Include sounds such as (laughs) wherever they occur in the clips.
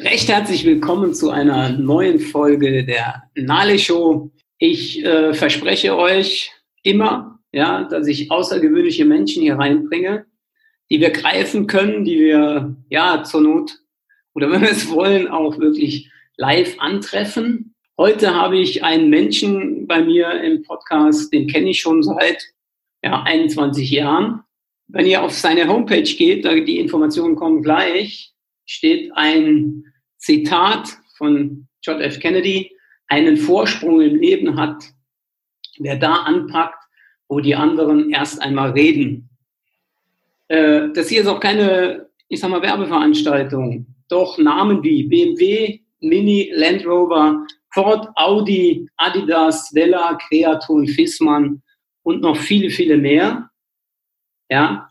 Recht herzlich willkommen zu einer neuen Folge der Nale Show. Ich äh, verspreche euch immer, ja, dass ich außergewöhnliche Menschen hier reinbringe, die wir greifen können, die wir ja zur Not oder wenn wir es wollen auch wirklich live antreffen. Heute habe ich einen Menschen bei mir im Podcast, den kenne ich schon seit ja, 21 Jahren. Wenn ihr auf seine Homepage geht, die Informationen kommen gleich, steht ein Zitat von John F. Kennedy, einen Vorsprung im Leben hat, wer da anpackt, wo die anderen erst einmal reden. Äh, das hier ist auch keine, ich sag mal, Werbeveranstaltung. Doch Namen wie BMW, Mini, Land Rover, Ford, Audi, Adidas, Vella, Creaton, Fissmann und noch viele, viele mehr, ja,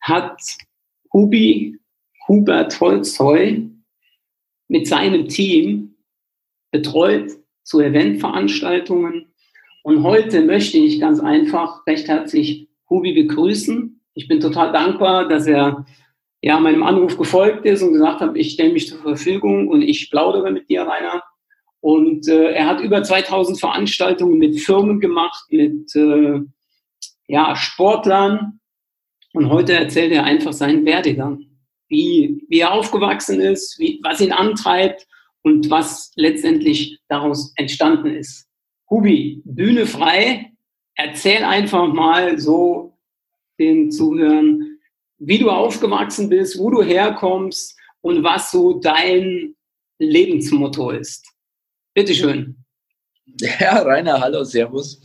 hat Hubi, Hubert Holzheu mit seinem Team betreut zu Eventveranstaltungen. Und heute möchte ich ganz einfach recht herzlich Hubi begrüßen. Ich bin total dankbar, dass er ja meinem Anruf gefolgt ist und gesagt hat, ich stelle mich zur Verfügung und ich plaudere mit dir, Rainer. Und äh, er hat über 2000 Veranstaltungen mit Firmen gemacht, mit äh, ja, Sportlern. Und heute erzählt er einfach seinen Werdegang wie, wie er aufgewachsen ist, wie, was ihn antreibt und was letztendlich daraus entstanden ist. Hubi, Bühne frei. Erzähl einfach mal so den Zuhörern, wie du aufgewachsen bist, wo du herkommst und was so dein Lebensmotto ist. Bitteschön. Ja, Rainer, hallo, Servus.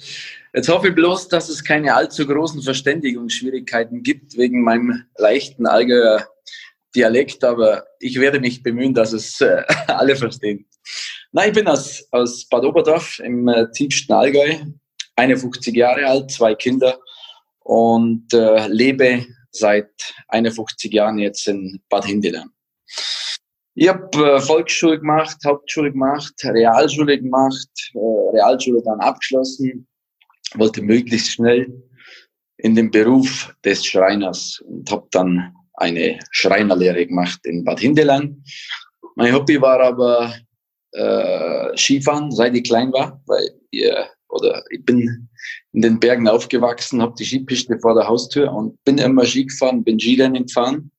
Jetzt hoffe ich bloß, dass es keine allzu großen Verständigungsschwierigkeiten gibt wegen meinem leichten Allgäuer Dialekt, aber ich werde mich bemühen, dass es äh, (laughs) alle verstehen. Na, ich bin aus, aus Bad Oberdorf im äh, tiefsten Allgäu, 51 Jahre alt, zwei Kinder und äh, lebe seit 51 Jahren jetzt in Bad Hindelang. Ich habe äh, Volksschule gemacht, Hauptschule gemacht, Realschule gemacht, äh, Realschule dann abgeschlossen, wollte möglichst schnell in den Beruf des Schreiners und habe dann eine Schreinerlehre gemacht in Bad Hindelang. Mein Hobby war aber äh, Skifahren, seit ich klein war, weil ich, oder ich bin in den Bergen aufgewachsen, habe die Skipiste vor der Haustür und bin immer Ski gefahren, bin Skirennen gefahren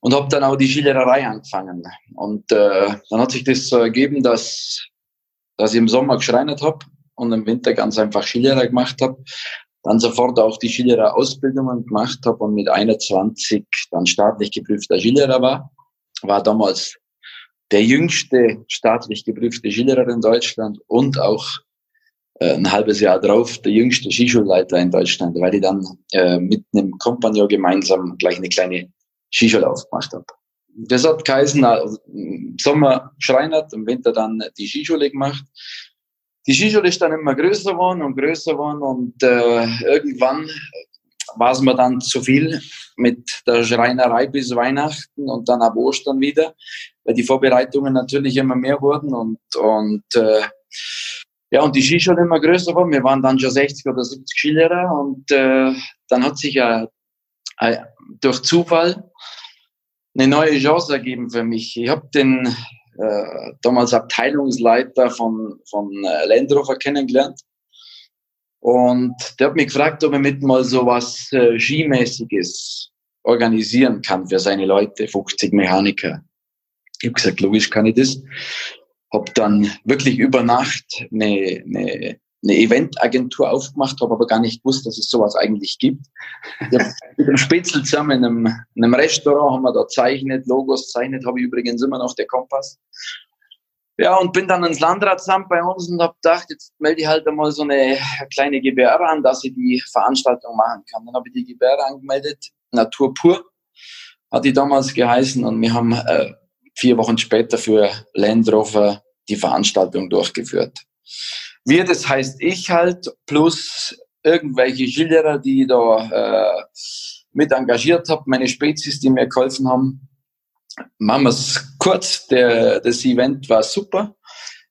und habe dann auch die Skilehrerei angefangen. Und äh, dann hat sich das so ergeben, dass, dass ich im Sommer geschreinert habe und im Winter ganz einfach Skilehrer gemacht habe dann sofort auch die Skilehrer-Ausbildungen gemacht habe und mit 21 dann staatlich geprüfter Skilehrer war. War damals der jüngste staatlich geprüfte Skilehrer in Deutschland und auch äh, ein halbes Jahr drauf der jüngste Skischulleiter in Deutschland, weil ich dann äh, mit einem Kompagnon gemeinsam gleich eine kleine Skischule aufgemacht habe. Das hat geheißen, also, im Sommer Schreinert, im Winter dann die Skischule gemacht die Skischule ist dann immer größer geworden und größer geworden und äh, irgendwann war es mir dann zu viel mit der Schreinerei bis Weihnachten und dann ab Ostern wieder, weil die Vorbereitungen natürlich immer mehr wurden und, und äh, ja, und die Skischule immer größer war. Wir waren dann schon 60 oder 70 Skilehrer und äh, dann hat sich ja äh, durch Zufall eine neue Chance ergeben für mich. Ich habe den äh, damals Abteilungsleiter von, von äh, Land Rover kennengelernt. Und der hat mich gefragt, ob er mit mal so was äh, Skimäßiges organisieren kann für seine Leute, 50 Mechaniker. Ich habe gesagt, logisch kann ich das. Hab dann wirklich über Nacht eine, eine eine Eventagentur aufgemacht, habe aber gar nicht gewusst, dass es sowas eigentlich gibt. mit dem Spitzel zusammen in einem, in einem Restaurant haben wir da zeichnet, Logos zeichnet, habe ich übrigens immer noch der Kompass. Ja, und bin dann ins Landratsamt bei uns und habe gedacht, jetzt melde ich halt einmal so eine kleine Gebärde an, dass ich die Veranstaltung machen kann. Dann habe ich die Gebärde angemeldet, Natur pur, hat die damals geheißen und wir haben äh, vier Wochen später für Land Rover die Veranstaltung durchgeführt. Wir, das heißt ich halt, plus irgendwelche Schilderer, die da äh, mit engagiert habe, meine Spezies, die mir geholfen haben. Machen wir es kurz, der, das Event war super.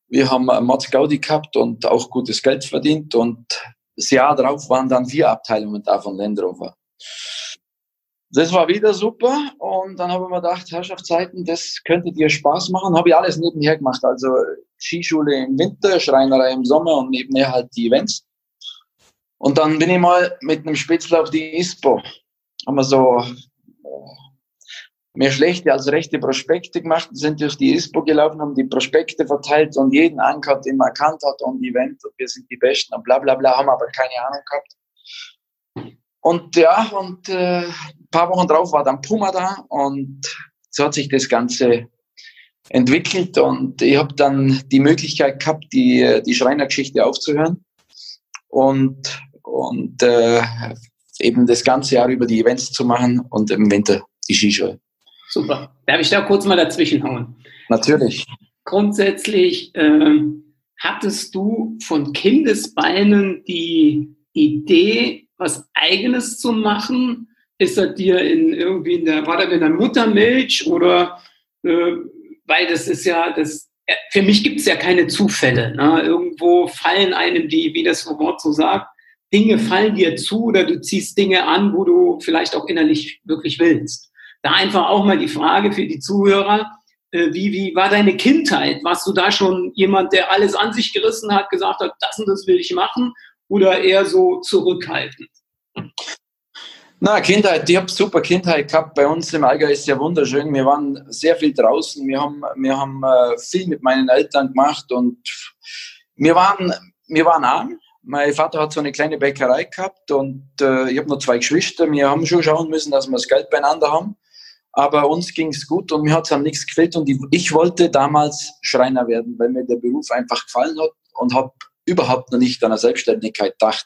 Wir haben Mats Gaudi gehabt und auch gutes Geld verdient und das Jahr darauf waren dann vier Abteilungen da von Land Rover. das war wieder super und dann habe ich mir gedacht, Herrschaftszeiten, das könnte dir Spaß machen. Habe ich alles nebenher gemacht, also Skischule im Winter, Schreinerei im Sommer und nebenher halt die Events. Und dann bin ich mal mit einem Spitzel auf die ISPO. Haben wir so mehr schlechte als rechte Prospekte gemacht, sind durch die ISPO gelaufen, haben die Prospekte verteilt und jeden angehört, den man erkannt hat und Event und wir sind die Besten und bla bla bla, haben aber keine Ahnung gehabt. Und ja, und äh, ein paar Wochen drauf war dann Puma da und so hat sich das Ganze entwickelt und ich habe dann die Möglichkeit gehabt, die, die Schreinergeschichte aufzuhören und, und äh, eben das ganze Jahr über die Events zu machen und im Winter die Skischule. Super. Darf ich da kurz mal dazwischen hauen? Natürlich. Grundsätzlich äh, hattest du von Kindesbeinen die Idee, was Eigenes zu machen? Ist das dir in irgendwie in der, war das in der Muttermilch oder äh, weil das ist ja, das für mich gibt es ja keine Zufälle. Ne? Irgendwo fallen einem die, wie das Wort so sagt, Dinge fallen dir zu oder du ziehst Dinge an, wo du vielleicht auch innerlich wirklich willst. Da einfach auch mal die Frage für die Zuhörer, äh, wie, wie war deine Kindheit? Warst du da schon jemand, der alles an sich gerissen hat, gesagt hat, das und das will ich machen? Oder eher so zurückhaltend? Na, Kindheit, ich habe super Kindheit gehabt. Bei uns im Allgäu ist ja wunderschön. Wir waren sehr viel draußen. Wir haben, wir haben äh, viel mit meinen Eltern gemacht und wir waren, wir waren arm. Mein Vater hat so eine kleine Bäckerei gehabt und äh, ich habe noch zwei Geschwister. Wir haben schon schauen müssen, dass wir das Geld beieinander haben aber uns ging es gut und mir hat es am nichts gefällt und ich wollte damals Schreiner werden, weil mir der Beruf einfach gefallen hat und habe überhaupt noch nicht an der Selbstständigkeit gedacht.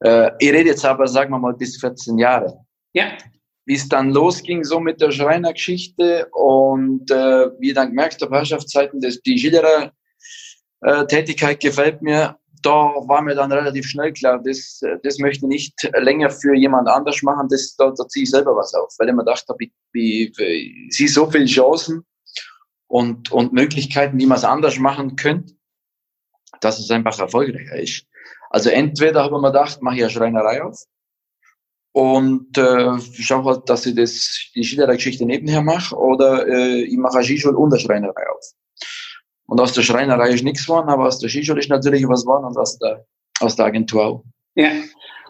Äh, ich rede jetzt aber, sagen wir mal, bis 14 Jahre. Ja. Wie es dann losging, so mit der Schreinergeschichte und äh, wie ich dann gemerkt habe, Herrschaftszeiten, dass die Schillerer-Tätigkeit äh, gefällt mir, da war mir dann relativ schnell klar, das, das möchte ich nicht länger für jemand anders machen, das, da, da ziehe ich selber was auf, weil ich mir gedacht habe, ich, ich, ich sehe so viele Chancen und, und Möglichkeiten, wie man es anders machen könnte, dass es einfach erfolgreicher ist. Also entweder habe ich mir gedacht, mache ich eine Schreinerei auf und äh, schaue halt, dass ich das, die Schildergeschichte nebenher mache oder äh, ich mache eine Skischule und eine Schreinerei auf. Und aus der Schreinerei ist nichts geworden, aber aus der Skischule ist natürlich was geworden und aus der, aus der Agentur auch. Ja,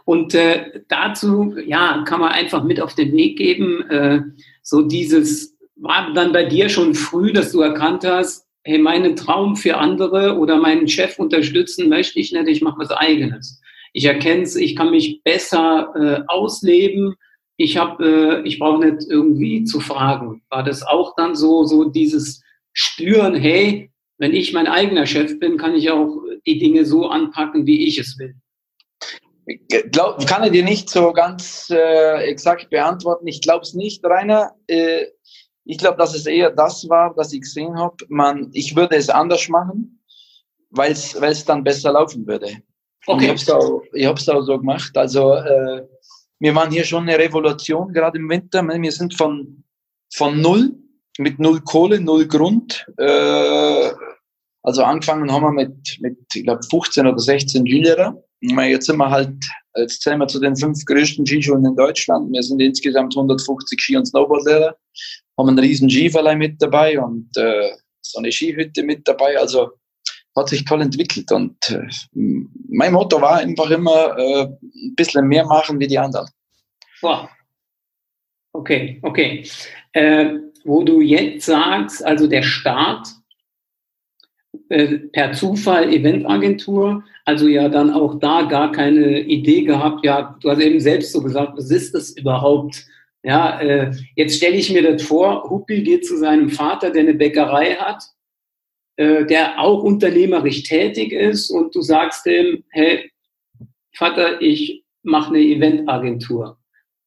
und äh, dazu ja, kann man einfach mit auf den Weg geben, äh, so dieses, war dann bei dir schon früh, dass du erkannt hast, hey, meinen Traum für andere oder meinen Chef unterstützen möchte ich nicht, ich mache was eigenes. Ich erkenne es, ich kann mich besser äh, ausleben, ich habe, äh, ich brauche nicht irgendwie zu fragen. War das auch dann so, so dieses Spüren, hey, wenn ich mein eigener Chef bin, kann ich auch die Dinge so anpacken, wie ich es will. Glaub, kann ich dir nicht so ganz äh, exakt beantworten. Ich glaube es nicht, Rainer. Äh, ich glaube, dass es eher das war, was ich gesehen habe. Man, ich würde es anders machen, weil es dann besser laufen würde. Okay. ich habe es auch, ich hab's auch so gemacht. Also äh, wir waren hier schon eine Revolution, gerade im Winter. Wir sind von, von null mit null Kohle, null Grund. Äh, also angefangen haben wir mit, mit ich glaube, 15 oder 16 Skilehrer. Jetzt sind wir halt, jetzt zählen wir zu den fünf größten Skischulen in Deutschland. Wir sind insgesamt 150 Ski- und Snowboardlehrer, haben einen riesen Skiverleih mit dabei und äh, so eine Skihütte mit dabei. Also hat sich toll entwickelt. Und äh, mein Motto war einfach immer äh, ein bisschen mehr machen wie die anderen. Wow. Okay, okay. Äh, wo du jetzt sagst, also der Start äh, per Zufall Eventagentur, also ja dann auch da gar keine Idee gehabt, ja, du hast eben selbst so gesagt, was ist das überhaupt? Ja, äh, jetzt stelle ich mir das vor, Huppi geht zu seinem Vater, der eine Bäckerei hat, äh, der auch unternehmerisch tätig ist und du sagst ihm, hey, Vater, ich mache eine Eventagentur.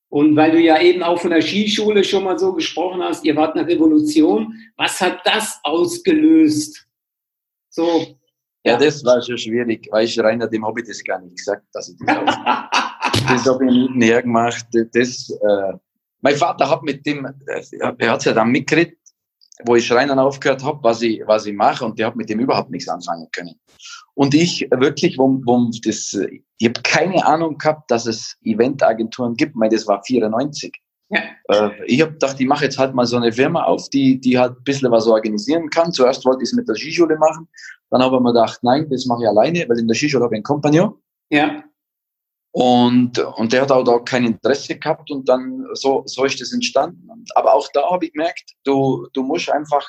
Und weil du ja eben auch von der Skischule schon mal so gesprochen hast, ihr wart eine Revolution, was hat das ausgelöst? So. Ja, das war schon schwierig. Weißt du, Rainer, dem habe ich das gar nicht gesagt, dass ich das (laughs) Das habe ich nebenher gemacht. Das, äh, mein Vater hat mit dem, er hat es ja dann mitgekriegt, wo ich Schreinern aufgehört habe, was ich, was ich mache, und der hat mit dem überhaupt nichts anfangen können. Und ich wirklich, wo, wo das, ich habe keine Ahnung gehabt, dass es Eventagenturen gibt, weil das war 94. Ja. Äh, ich habe gedacht, ich mache jetzt halt mal so eine Firma auf, die, die halt ein bisschen was organisieren kann. Zuerst wollte ich es mit der Skischule machen. Dann habe ich mir gedacht, nein, das mache ich alleine, weil in der Skischule habe ich einen Kompagnon. Ja. Und, und der hat auch da kein Interesse gehabt und dann so, so ist das entstanden. Aber auch da habe ich gemerkt, du, du musst einfach,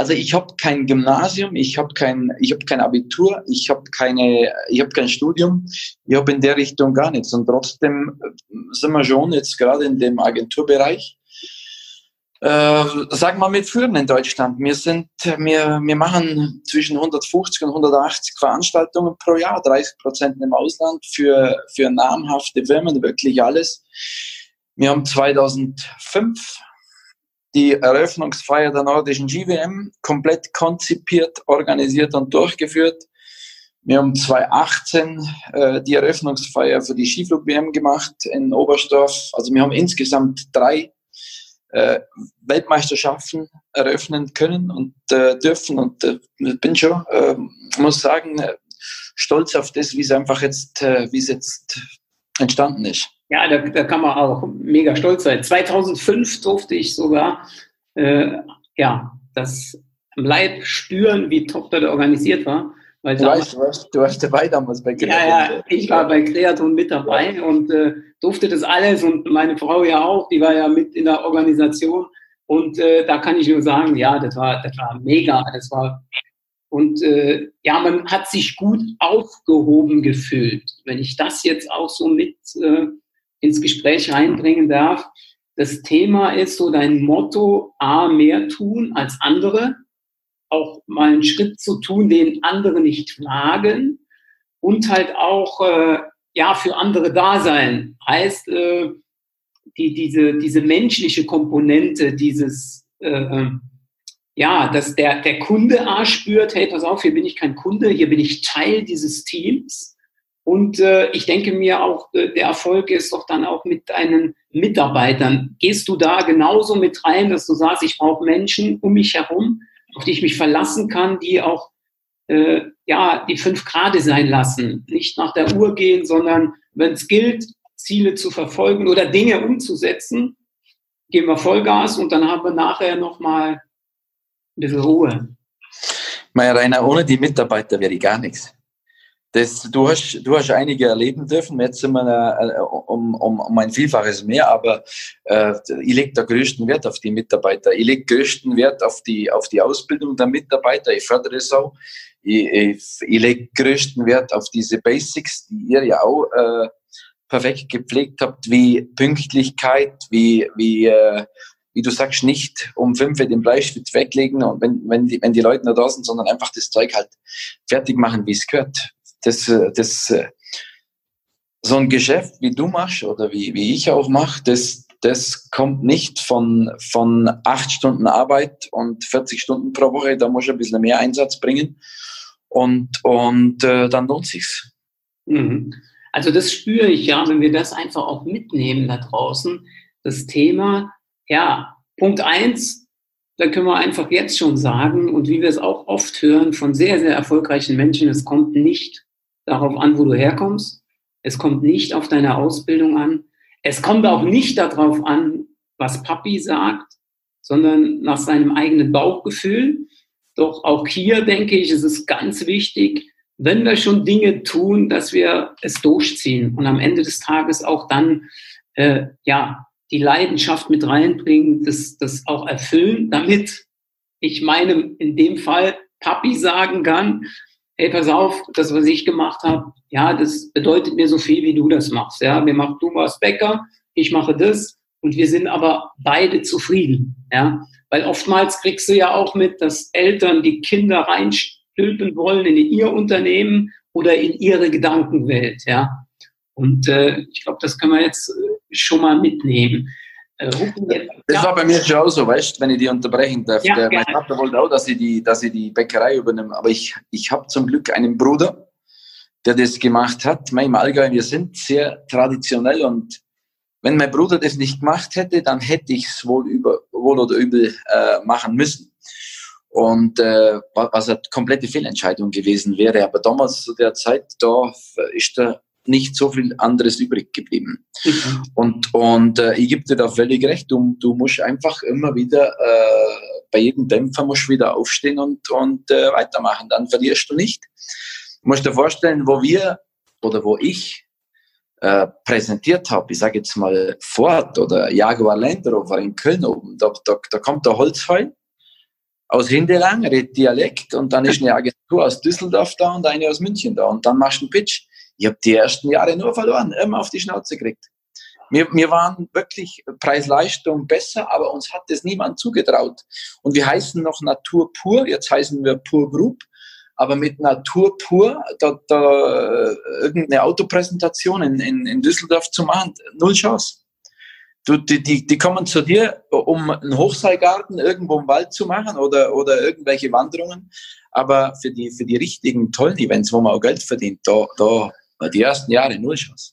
also ich habe kein Gymnasium, ich habe kein, ich habe kein Abitur, ich habe keine, ich habe kein Studium, ich habe in der Richtung gar nichts. Und trotzdem sind wir schon jetzt gerade in dem Agenturbereich äh, sag mal mit Führen in Deutschland. Wir sind, wir, wir machen zwischen 150 und 180 Veranstaltungen pro Jahr, 30 Prozent im Ausland für, für namhafte Firmen, wirklich alles. Wir haben 2005 die Eröffnungsfeier der nordischen GWM komplett konzipiert, organisiert und durchgeführt. Wir haben 2018 äh, die Eröffnungsfeier für die Skiflug-WM gemacht in Oberstdorf. Also wir haben insgesamt drei äh, Weltmeisterschaften eröffnen können und äh, dürfen. Und äh, bin schon, äh, muss sagen, äh, stolz auf das, wie es einfach jetzt, äh, wie es jetzt entstanden ist. Ja, da, da kann man auch mega stolz sein. 2005 durfte ich sogar äh, ja, das am Leib spüren, wie Tochter da organisiert war. Weil du, damals, weißt, du, warst, du warst dabei damals bei Kreaton. Ja, ja, ich war bei Kreaton mit dabei ja. und äh, durfte das alles und meine Frau ja auch, die war ja mit in der Organisation. Und äh, da kann ich nur sagen, ja, das war, das war mega. Das war und äh, ja, man hat sich gut aufgehoben gefühlt. Wenn ich das jetzt auch so mit äh, ins Gespräch reinbringen darf, das Thema ist so dein Motto, A, mehr tun als andere auch mal einen Schritt zu tun, den andere nicht wagen und halt auch äh, ja für andere da sein. Heißt äh, die, diese, diese menschliche Komponente, dieses äh, ja, dass der, der Kunde A spürt, hey, pass auf, hier bin ich kein Kunde, hier bin ich Teil dieses Teams. Und äh, ich denke mir auch, äh, der Erfolg ist doch dann auch mit deinen Mitarbeitern. Gehst du da genauso mit rein, dass du sagst, ich brauche Menschen um mich herum, auf die ich mich verlassen kann, die auch äh, ja die fünf Grade sein lassen, nicht nach der Uhr gehen, sondern wenn es gilt, Ziele zu verfolgen oder Dinge umzusetzen, geben wir Vollgas und dann haben wir nachher nochmal ein bisschen Ruhe. Mein Rainer, ohne die Mitarbeiter wäre ich gar nichts. Das, du, hast, du hast einige erleben dürfen, jetzt sind wir äh, um, um, um ein Vielfaches mehr, aber äh, ich lege da größten Wert auf die Mitarbeiter. Ich lege größten Wert auf die, auf die Ausbildung der Mitarbeiter. Ich fördere es auch. Ich, ich, ich lege größten Wert auf diese Basics, die ihr ja auch äh, perfekt gepflegt habt, wie Pünktlichkeit, wie, wie, äh, wie du sagst, nicht um fünf den Bleistift weglegen und wenn, wenn, die, wenn die Leute noch da sind, sondern einfach das Zeug halt fertig machen, wie es gehört das, das, so ein Geschäft, wie du machst oder wie, wie ich auch mache, das, das kommt nicht von, von acht Stunden Arbeit und 40 Stunden pro Woche. Da muss ich ein bisschen mehr Einsatz bringen. Und, und äh, dann lohnt sich's. Mhm. Also das spüre ich ja, wenn wir das einfach auch mitnehmen da draußen. Das Thema, ja, Punkt eins, da können wir einfach jetzt schon sagen, und wie wir es auch oft hören von sehr, sehr erfolgreichen Menschen, es kommt nicht darauf an, wo du herkommst. Es kommt nicht auf deine Ausbildung an. Es kommt auch nicht darauf an, was Papi sagt, sondern nach seinem eigenen Bauchgefühl. Doch auch hier denke ich, ist es ganz wichtig, wenn wir schon Dinge tun, dass wir es durchziehen und am Ende des Tages auch dann äh, ja die Leidenschaft mit reinbringen, das, das auch erfüllen, damit ich meinem in dem Fall Papi sagen kann, hey, pass auf, das, was ich gemacht habe, ja, das bedeutet mir so viel, wie du das machst. Ja, wir machen, du warst Bäcker, ich mache das und wir sind aber beide zufrieden. Ja, weil oftmals kriegst du ja auch mit, dass Eltern die Kinder reinstülpen wollen in ihr Unternehmen oder in ihre Gedankenwelt. Ja, und äh, ich glaube, das können wir jetzt äh, schon mal mitnehmen. Äh, das war bei mir schon auch so, weißt wenn ich die unterbrechen darf. Ja, der, mein Vater wollte auch, dass ich die, dass ich die Bäckerei übernehme. Aber ich, ich habe zum Glück einen Bruder, der das gemacht hat. Mein Allgäu, wir sind sehr traditionell und wenn mein Bruder das nicht gemacht hätte, dann hätte ich es wohl, über, wohl oder übel äh, machen müssen. Und äh, was eine komplette Fehlentscheidung gewesen wäre. Aber damals zu der Zeit, da ist der nicht so viel anderes übrig geblieben. Mhm. Und, und äh, ich gebe dir da völlig recht, du, du musst einfach immer wieder, äh, bei jedem Dämpfer musst du wieder aufstehen und, und äh, weitermachen, dann verlierst du nicht. Du musst dir vorstellen, wo wir oder wo ich äh, präsentiert habe, ich sage jetzt mal Ford oder Jaguar Land Rover in Köln oben, da, da, da kommt der Holzfeil aus Hindelang, redet Dialekt und dann ist eine Agentur aus Düsseldorf da und eine aus München da und dann machst du einen Pitch. Ich habe die ersten Jahre nur verloren, immer auf die Schnauze gekriegt. Wir, wir waren wirklich Preis-Leistung besser, aber uns hat das niemand zugetraut. Und wir heißen noch Natur pur, jetzt heißen wir Pur Group, aber mit Natur pur, da, da irgendeine Autopräsentation in, in, in Düsseldorf zu machen, null Chance. Du, die, die, die kommen zu dir, um einen Hochseilgarten irgendwo im Wald zu machen oder, oder irgendwelche Wanderungen. Aber für die, für die richtigen, tollen Events, wo man auch Geld verdient, da, da die ersten Jahre null Chance.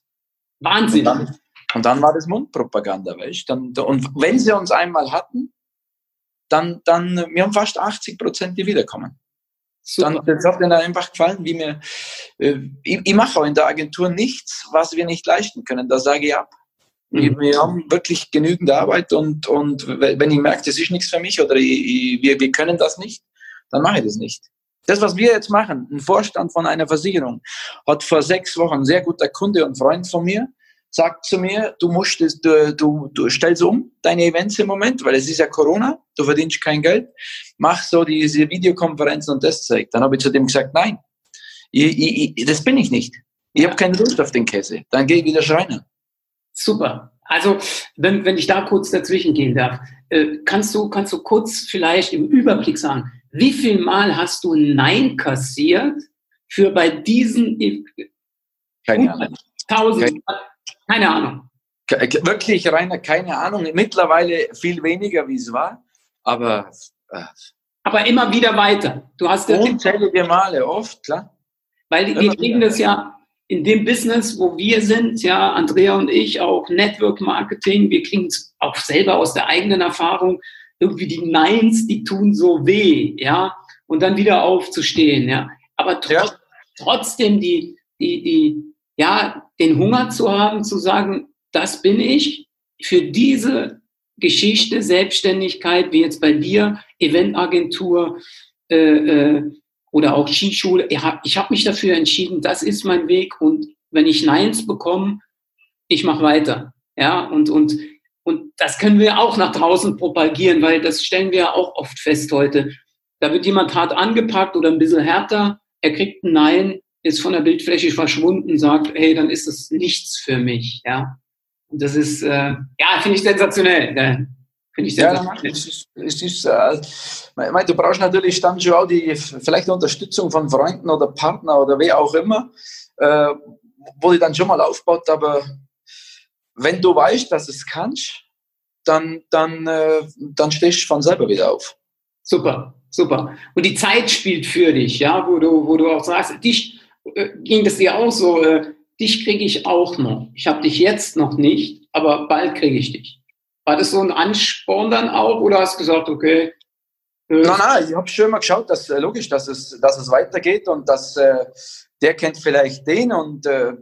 Wahnsinn. Und dann, und dann war das Mundpropaganda, weißt du? Und wenn sie uns einmal hatten, dann, dann, wir haben fast 80 Prozent, die wiederkommen. Dann, das hat mir dann einfach gefallen, wie mir, äh, ich, ich mache auch in der Agentur nichts, was wir nicht leisten können. Da sage ich ab. Mhm. Wir haben wirklich genügend Arbeit und, und wenn ich merke, das ist nichts für mich oder ich, ich, wir, wir können das nicht, dann mache ich das nicht. Das, was wir jetzt machen, ein Vorstand von einer Versicherung, hat vor sechs Wochen ein sehr guter Kunde und Freund von mir, sagt zu mir, du musst du, du, du stellst um deine Events im Moment, weil es ist ja Corona, du verdienst kein Geld, mach so diese Videokonferenzen und das zeigt. Dann habe ich zu dem gesagt, nein, ich, ich, das bin ich nicht. Ich habe keine Lust auf den Käse. Dann gehe ich wieder schreien. Super. Also, wenn, wenn ich da kurz dazwischen gehen darf, äh, kannst, du, kannst du kurz vielleicht im Überblick sagen, wie viel Mal hast du Nein kassiert für bei diesen keine Ahnung. Tausend, keine Ahnung. Wirklich, Rainer, keine Ahnung. Mittlerweile viel weniger, wie es war, aber. Äh, aber immer wieder weiter. Du hast unzählige Male, oft, klar. Weil wir kriegen das ja in dem Business, wo wir sind, ja, Andrea und ich, auch Network Marketing, wir kriegen es auch selber aus der eigenen Erfahrung, irgendwie die Neins, die tun so weh, ja, und dann wieder aufzustehen, ja. Aber tr ja. trotzdem die, die, die, ja, den Hunger zu haben, zu sagen, das bin ich, für diese Geschichte, Selbstständigkeit, wie jetzt bei dir, Eventagentur, äh, äh, oder auch Skischule. Ich habe hab mich dafür entschieden, das ist mein Weg und wenn ich Neins bekomme, ich mache weiter. Ja, und, und, und das können wir auch nach draußen propagieren, weil das stellen wir ja auch oft fest heute. Da wird jemand hart angepackt oder ein bisschen härter, er kriegt ein Nein, ist von der Bildfläche verschwunden, sagt, hey, dann ist das nichts für mich. Ja, und das ist, äh, ja, finde ich sensationell. Finde ich sehr ja, es ist, es ist äh, meine, du brauchst natürlich dann schon auch die vielleicht Unterstützung von Freunden oder Partner oder wer auch immer, äh, wo die dann schon mal aufbaut, aber wenn du weißt, dass es kannst, dann, dann, äh, dann stehst du von selber wieder auf. Super, super. Und die Zeit spielt für dich, ja, wo du, wo du auch sagst, dich äh, ging das dir auch so, äh, dich kriege ich auch noch. Ich habe dich jetzt noch nicht, aber bald kriege ich dich. War das so ein Ansporn dann auch oder hast du gesagt, okay? Äh nein, nein, ich habe schon mal geschaut, dass äh, logisch, dass es, dass es weitergeht und dass äh, der kennt vielleicht den und äh,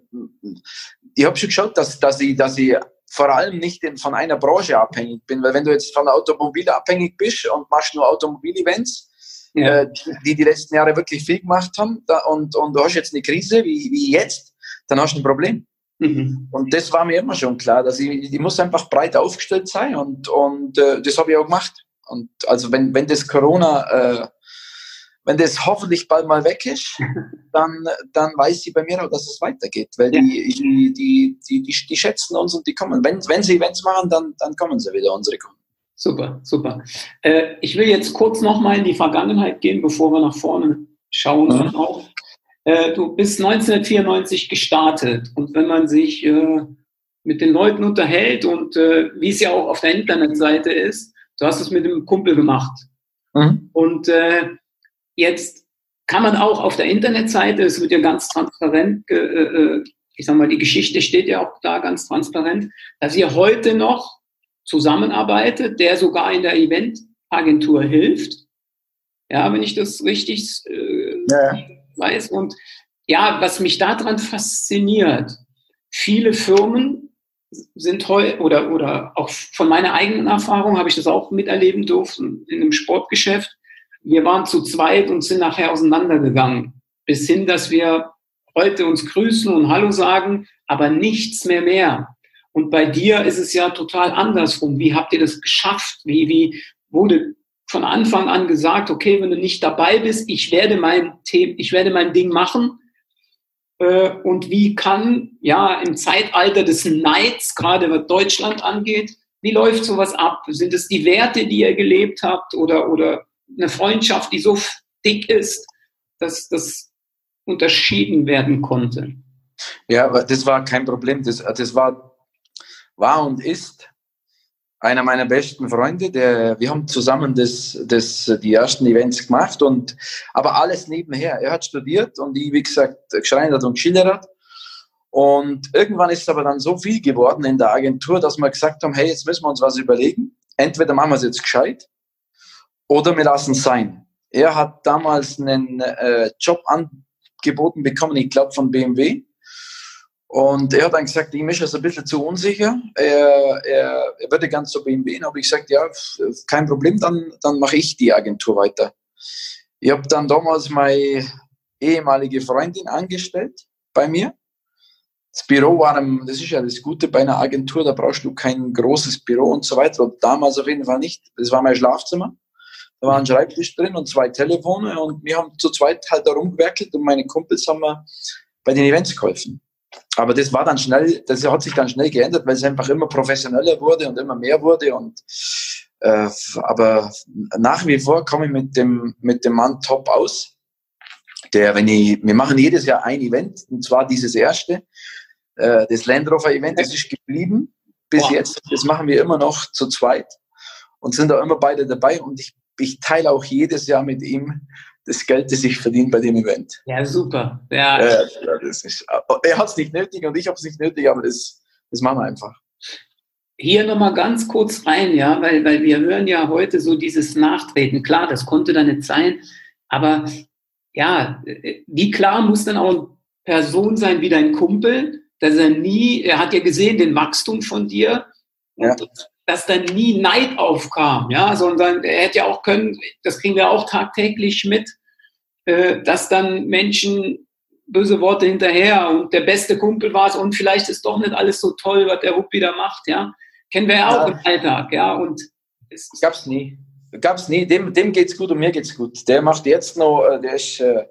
ich habe schon geschaut, dass, dass, ich, dass ich vor allem nicht in, von einer Branche abhängig bin, weil wenn du jetzt von Automobil abhängig bist und machst nur Automobil-Events, ja. äh, die die letzten Jahre wirklich viel gemacht haben da, und, und du hast jetzt eine Krise wie, wie jetzt, dann hast du ein Problem. Mhm. Und das war mir immer schon klar, dass ich, ich muss einfach breit aufgestellt sein und, und äh, das habe ich auch gemacht. Und also wenn, wenn das Corona, äh, wenn das hoffentlich bald mal weg ist, (laughs) dann, dann weiß sie bei mir auch, dass es weitergeht, weil ja. die, die, die, die, die, die schätzen uns und die kommen. Wenn, wenn sie Events machen, dann, dann kommen sie wieder, unsere Kunden. Super, super. Äh, ich will jetzt kurz nochmal in die Vergangenheit gehen, bevor wir nach vorne schauen. Mhm. Auch äh, du bist 1994 gestartet und wenn man sich äh, mit den Leuten unterhält und äh, wie es ja auch auf der Internetseite ist, du hast es mit einem Kumpel gemacht. Mhm. Und äh, jetzt kann man auch auf der Internetseite, es wird ja ganz transparent, äh, äh, ich sag mal, die Geschichte steht ja auch da ganz transparent, dass ihr heute noch zusammenarbeitet, der sogar in der Eventagentur hilft. Ja, wenn ich das richtig äh, ja weiß. Und ja, was mich daran fasziniert, viele Firmen sind heute, oder, oder auch von meiner eigenen Erfahrung habe ich das auch miterleben dürfen in einem Sportgeschäft. Wir waren zu zweit und sind nachher auseinandergegangen. Bis hin, dass wir heute uns grüßen und Hallo sagen, aber nichts mehr mehr. Und bei dir ist es ja total andersrum. Wie habt ihr das geschafft? Wie, wie wurde von Anfang an gesagt, okay, wenn du nicht dabei bist, ich werde mein Thema, ich werde mein Ding machen. Äh, und wie kann, ja, im Zeitalter des Neids, gerade was Deutschland angeht, wie läuft sowas ab? Sind es die Werte, die ihr gelebt habt oder, oder eine Freundschaft, die so dick ist, dass das unterschieden werden konnte? Ja, das war kein Problem. Das, das war, war und ist einer meiner besten Freunde, der, wir haben zusammen das, das, die ersten Events gemacht und, aber alles nebenher. Er hat studiert und ich, wie gesagt, geschreinert und geschildert. Und irgendwann ist aber dann so viel geworden in der Agentur, dass wir gesagt haben, hey, jetzt müssen wir uns was überlegen. Entweder machen wir es jetzt gescheit oder wir lassen es sein. Er hat damals einen äh, Job angeboten bekommen, ich glaube von BMW und er hat dann gesagt, ihm ist es ein bisschen zu unsicher. Er, er, er würde ganz zu BMW. Dann habe ich gesagt, ja, kein Problem, dann, dann mache ich die Agentur weiter. Ich habe dann damals meine ehemalige Freundin angestellt bei mir. Das Büro war, das ist ja das Gute bei einer Agentur, da brauchst du kein großes Büro und so weiter. Und damals auf jeden Fall nicht. Das war mein Schlafzimmer. Da war ein Schreibtisch drin und zwei Telefone und wir haben zu zweit halt da rumgewerkelt und meine Kumpels haben mir bei den Events geholfen aber das war dann schnell, das hat sich dann schnell geändert, weil es einfach immer professioneller wurde und immer mehr wurde. Und äh, aber nach wie vor komme ich mit dem mit dem Mann top aus. Der, wenn ich, wir machen jedes Jahr ein Event und zwar dieses erste, äh, das Landrover Event, das ist geblieben bis wow. jetzt. Das machen wir immer noch zu zweit und sind da immer beide dabei. Und ich, ich teile auch jedes Jahr mit ihm das Geld, das ich verdiene bei dem Event. Ja, super. Ja. Äh, ist, er hat es nicht nötig und ich habe es nicht nötig, aber das, das machen wir einfach. Hier nochmal ganz kurz rein, ja, weil, weil wir hören ja heute so dieses Nachtreten. Klar, das konnte da nicht sein, aber ja, wie klar muss dann auch eine Person sein wie dein Kumpel, dass er nie, er hat ja gesehen den Wachstum von dir, ja dass dann nie Neid aufkam, ja, sondern er hätte ja auch können, das kriegen wir auch tagtäglich mit, äh, dass dann Menschen böse Worte hinterher und der beste Kumpel war es und vielleicht ist doch nicht alles so toll, was der Ruppi da macht, ja. Kennen wir ja auch ja. im Alltag, ja, und es gab's nie. Gab's nie. Dem, dem geht's gut und mir geht's gut. Der macht jetzt noch, äh, der ist äh,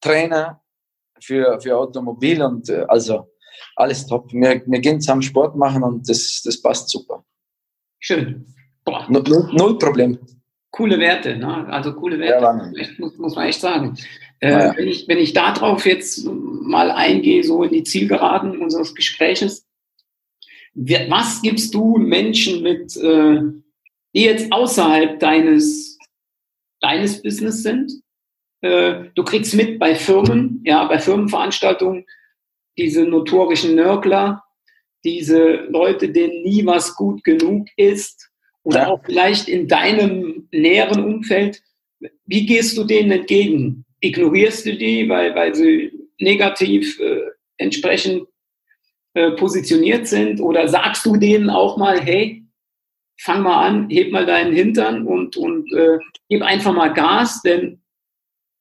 Trainer für, für Automobil und äh, also alles top. Wir, wir gehen zusammen Sport machen und das, das passt super. Schön. Boah. Null, null Problem. Coole Werte, ne? also coole Werte, ja, muss, muss, man echt sagen. Äh, ja. wenn, ich, wenn ich darauf jetzt mal eingehe, so in die Zielgeraden unseres Gespräches, was gibst du Menschen mit, äh, die jetzt außerhalb deines, deines Business sind? Äh, du kriegst mit bei Firmen, ja, bei Firmenveranstaltungen, diese notorischen Nörgler, diese Leute, denen nie was gut genug ist oder ja. auch vielleicht in deinem näheren Umfeld, wie gehst du denen entgegen? Ignorierst du die, weil, weil sie negativ äh, entsprechend äh, positioniert sind oder sagst du denen auch mal, hey, fang mal an, heb mal deinen Hintern und, und äh, gib einfach mal Gas, denn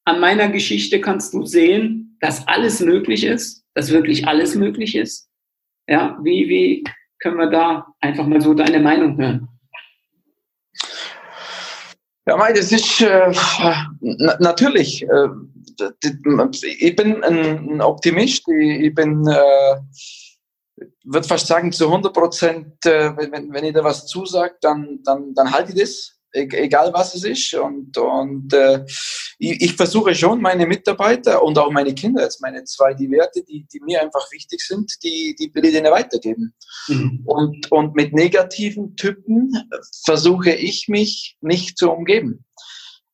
an meiner Geschichte kannst du sehen, dass alles möglich ist, dass wirklich alles möglich ist ja, wie, wie können wir da einfach mal so deine Meinung hören? Ja, mein, das ist äh, natürlich. Äh, ich bin ein Optimist. Ich, bin, äh, würde fast sagen, zu 100 Prozent, äh, wenn, wenn ich da was zusage, dann, dann, dann halte ich das egal was es ist. Und, und äh, ich, ich, versuche schon, meine Mitarbeiter und auch meine Kinder, jetzt meine zwei, die Werte, die, die mir einfach wichtig sind, die, die will ich denen weitergeben. Mhm. Und, und mit negativen Typen versuche ich mich nicht zu umgeben.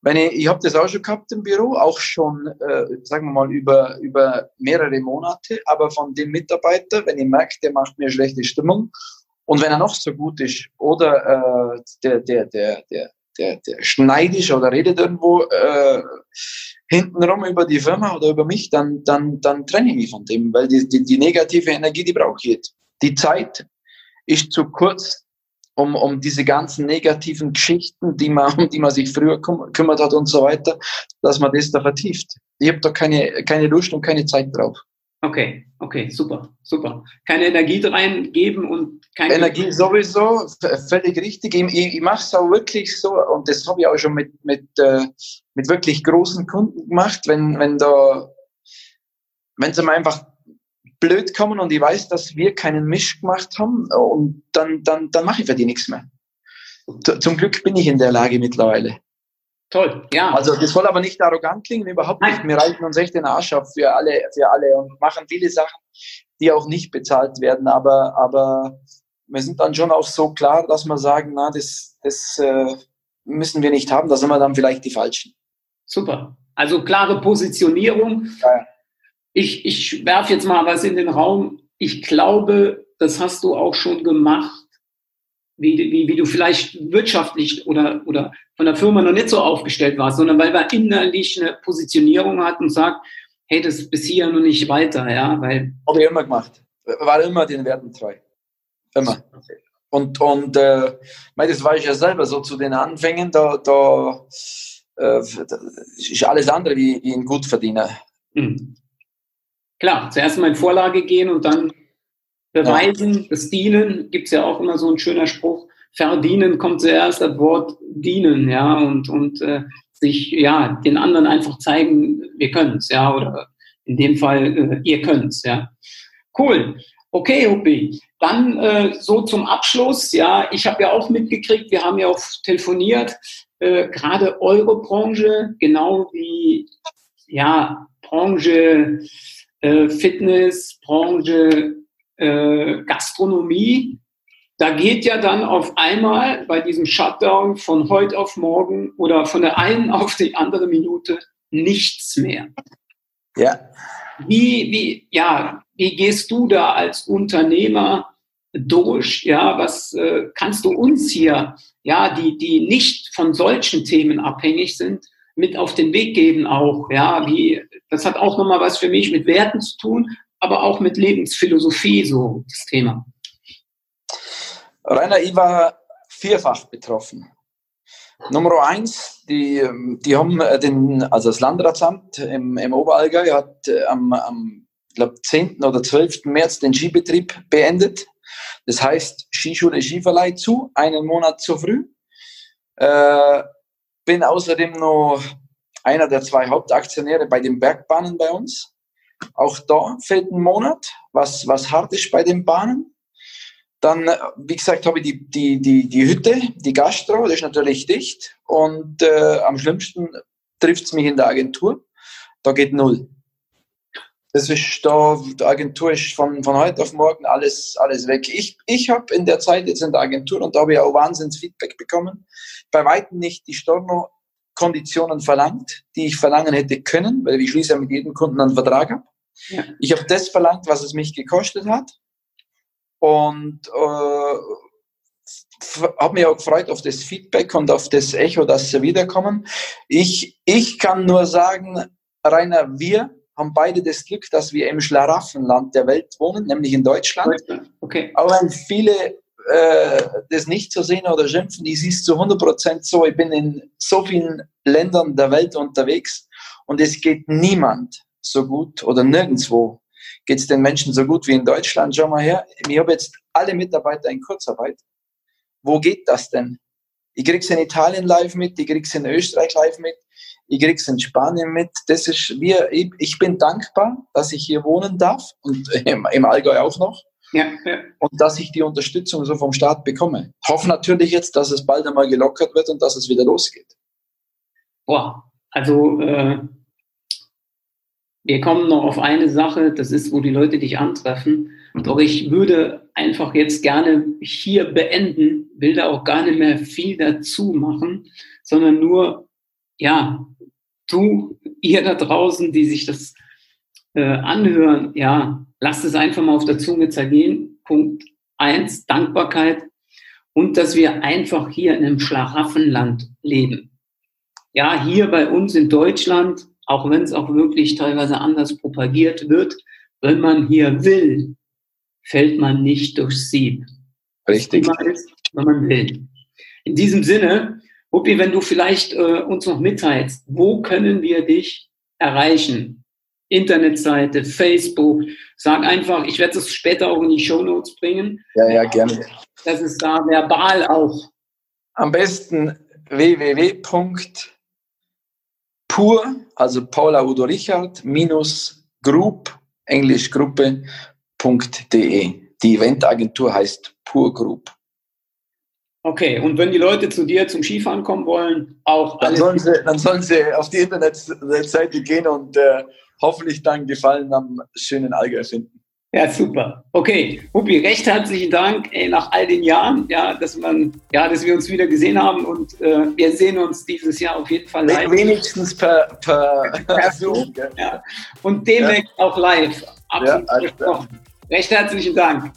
Wenn ich, ich habe das auch schon gehabt im Büro, auch schon, äh, sagen wir mal, über, über mehrere Monate, aber von dem Mitarbeiter, wenn ich merke, der macht mir schlechte Stimmung und wenn er noch so gut ist oder äh, der, der, der, der, der, der schneidisch oder redet irgendwo äh, hintenrum über die Firma oder über mich, dann, dann, dann trenne ich mich von dem, weil die, die, die negative Energie, die brauche ich jetzt. Die Zeit ist zu kurz, um, um diese ganzen negativen Geschichten, die man, um (laughs) die man sich früher kümmert hat und so weiter, dass man das da vertieft. Ich habe da keine, keine Lust und keine Zeit drauf. Okay, okay, super, super. Keine Energie reingeben und keine Energie sowieso, völlig richtig. Ich, ich, ich mache es auch wirklich so, und das habe ich auch schon mit, mit, äh, mit wirklich großen Kunden gemacht, wenn, wenn da, wenn sie mir einfach blöd kommen und ich weiß, dass wir keinen Misch gemacht haben, und dann, dann, dann mache ich für die nichts mehr. Zum Glück bin ich in der Lage mittlerweile. Toll, ja. Also das soll aber nicht arrogant klingen, überhaupt nicht. Wir reichen uns echt den Arsch auf für alle, für alle und machen viele Sachen, die auch nicht bezahlt werden. Aber, aber wir sind dann schon auch so klar, dass wir sagen, na, das, das äh, müssen wir nicht haben, da sind wir dann vielleicht die Falschen. Super. Also klare Positionierung. Ja. Ich, ich werfe jetzt mal was in den Raum. Ich glaube, das hast du auch schon gemacht wie, wie, wie du vielleicht wirtschaftlich oder, oder von der Firma noch nicht so aufgestellt warst, sondern weil wir innerlich eine Positionierung hatten und sagt, hey, das ist bis hier noch nicht weiter, ja, weil. Habe ich immer gemacht. War immer den Werten treu. Immer. Und, und äh, das war ich ja selber so zu den Anfängen, da, da, äh, ist alles andere wie, wie ein Gutverdiener. Mhm. Klar, zuerst mal in Vorlage gehen und dann Beweisen, das Dienen, gibt's ja auch immer so ein schöner Spruch. Verdienen kommt zuerst das Wort dienen, ja, und, und äh, sich, ja, den anderen einfach zeigen, wir können's, ja, oder in dem Fall, äh, ihr könnt's, ja. Cool. Okay, Huppi. Dann äh, so zum Abschluss, ja, ich habe ja auch mitgekriegt, wir haben ja auch telefoniert, äh, gerade eure Branche, genau wie ja, Branche äh, Fitness, Branche äh, Gastronomie, da geht ja dann auf einmal bei diesem Shutdown von heute auf morgen oder von der einen (laughs) auf die andere Minute nichts mehr. Ja. Wie, wie, ja, wie gehst du da als Unternehmer durch? Ja, was äh, kannst du uns hier, ja, die, die nicht von solchen Themen abhängig sind, mit auf den Weg geben auch? Ja, wie, das hat auch nochmal was für mich mit Werten zu tun, aber auch mit Lebensphilosophie so das Thema? Rainer, ich war vierfach betroffen. Nummer eins, die, die haben den, also das Landratsamt im, im Oberallgäu hat äh, am, am glaub, 10. oder 12. März den Skibetrieb beendet. Das heißt, Skischule, Skiverleih zu, einen Monat zu früh. Äh, bin außerdem noch einer der zwei Hauptaktionäre bei den Bergbahnen bei uns. Auch da fehlt ein Monat, was, was hart ist bei den Bahnen. Dann, äh, wie gesagt, habe ich die, die, die, die Hütte, die Gastro, das ist natürlich dicht. Und äh, am schlimmsten trifft es mich in der Agentur. Da geht null. Das ist da, die Agentur ist von, von heute auf morgen alles, alles weg. Ich, ich habe in der Zeit jetzt in der Agentur und da habe ich auch Wahnsinns Feedback bekommen. Bei weitem nicht die Storno-Konditionen verlangt, die ich verlangen hätte können, weil ich schließe ja mit jedem Kunden einen Vertrag ab. Ja. Ich habe das verlangt, was es mich gekostet hat. Und äh, habe mich auch gefreut auf das Feedback und auf das Echo, dass sie wiederkommen. Ich, ich kann nur sagen, Rainer, wir haben beide das Glück, dass wir im Schlaraffenland der Welt wohnen, nämlich in Deutschland. Okay. Auch wenn viele äh, das nicht so sehen oder schimpfen, ich sehe es zu 100 Prozent so. Ich bin in so vielen Ländern der Welt unterwegs und es geht niemand so gut oder nirgendwo geht es den Menschen so gut wie in Deutschland. Schau mal her, ich habe jetzt alle Mitarbeiter in Kurzarbeit. Wo geht das denn? Ich krieg's in Italien live mit, ich krieg's in Österreich live mit, ich krieg's in Spanien mit. Das ist wir, ich bin dankbar, dass ich hier wohnen darf und (laughs) im, im Allgäu auch noch. Ja, ja. Und dass ich die Unterstützung so vom Staat bekomme. Hoffe natürlich jetzt, dass es bald einmal gelockert wird und dass es wieder losgeht. Boah, also äh, wir kommen noch auf eine Sache, das ist, wo die Leute dich antreffen. Doch ich würde einfach jetzt gerne hier beenden, will da auch gar nicht mehr viel dazu machen, sondern nur, ja, du, ihr da draußen, die sich das äh, anhören, ja, lasst es einfach mal auf der Zunge zergehen. Punkt eins, Dankbarkeit. und dass wir einfach hier in einem Schlaraffenland leben. Ja, hier bei uns in Deutschland, auch wenn es auch wirklich teilweise anders propagiert wird, wenn man hier will, fällt man nicht durchs Sieb. Richtig. Ist, wenn man will. In diesem Sinne, Wuppi, wenn du vielleicht äh, uns noch mitteilst, wo können wir dich erreichen? Internetseite, Facebook. Sag einfach, ich werde es später auch in die Show Notes bringen. Ja, ja, gerne. Das ist da verbal auch. Am besten www.pur, also Paula Udo Richard, minus Group, Englisch Gruppe.de. Die Eventagentur heißt Pur Group. Okay, und wenn die Leute zu dir zum Skifahren kommen wollen, auch dann sollen sie, dann sollen sie auf die Internetseite gehen und äh, hoffentlich dann Gefallen am schönen Allgäu finden. Ja, super. Okay, Hupi, recht herzlichen Dank ey, nach all den Jahren, ja, dass man, ja, dass wir uns wieder gesehen haben und äh, wir sehen uns dieses Jahr auf jeden Fall live. Wenigstens per, per, per Zoom. Ja. Und demnächst ja. auch live. Absolut ja, Recht herzlichen Dank.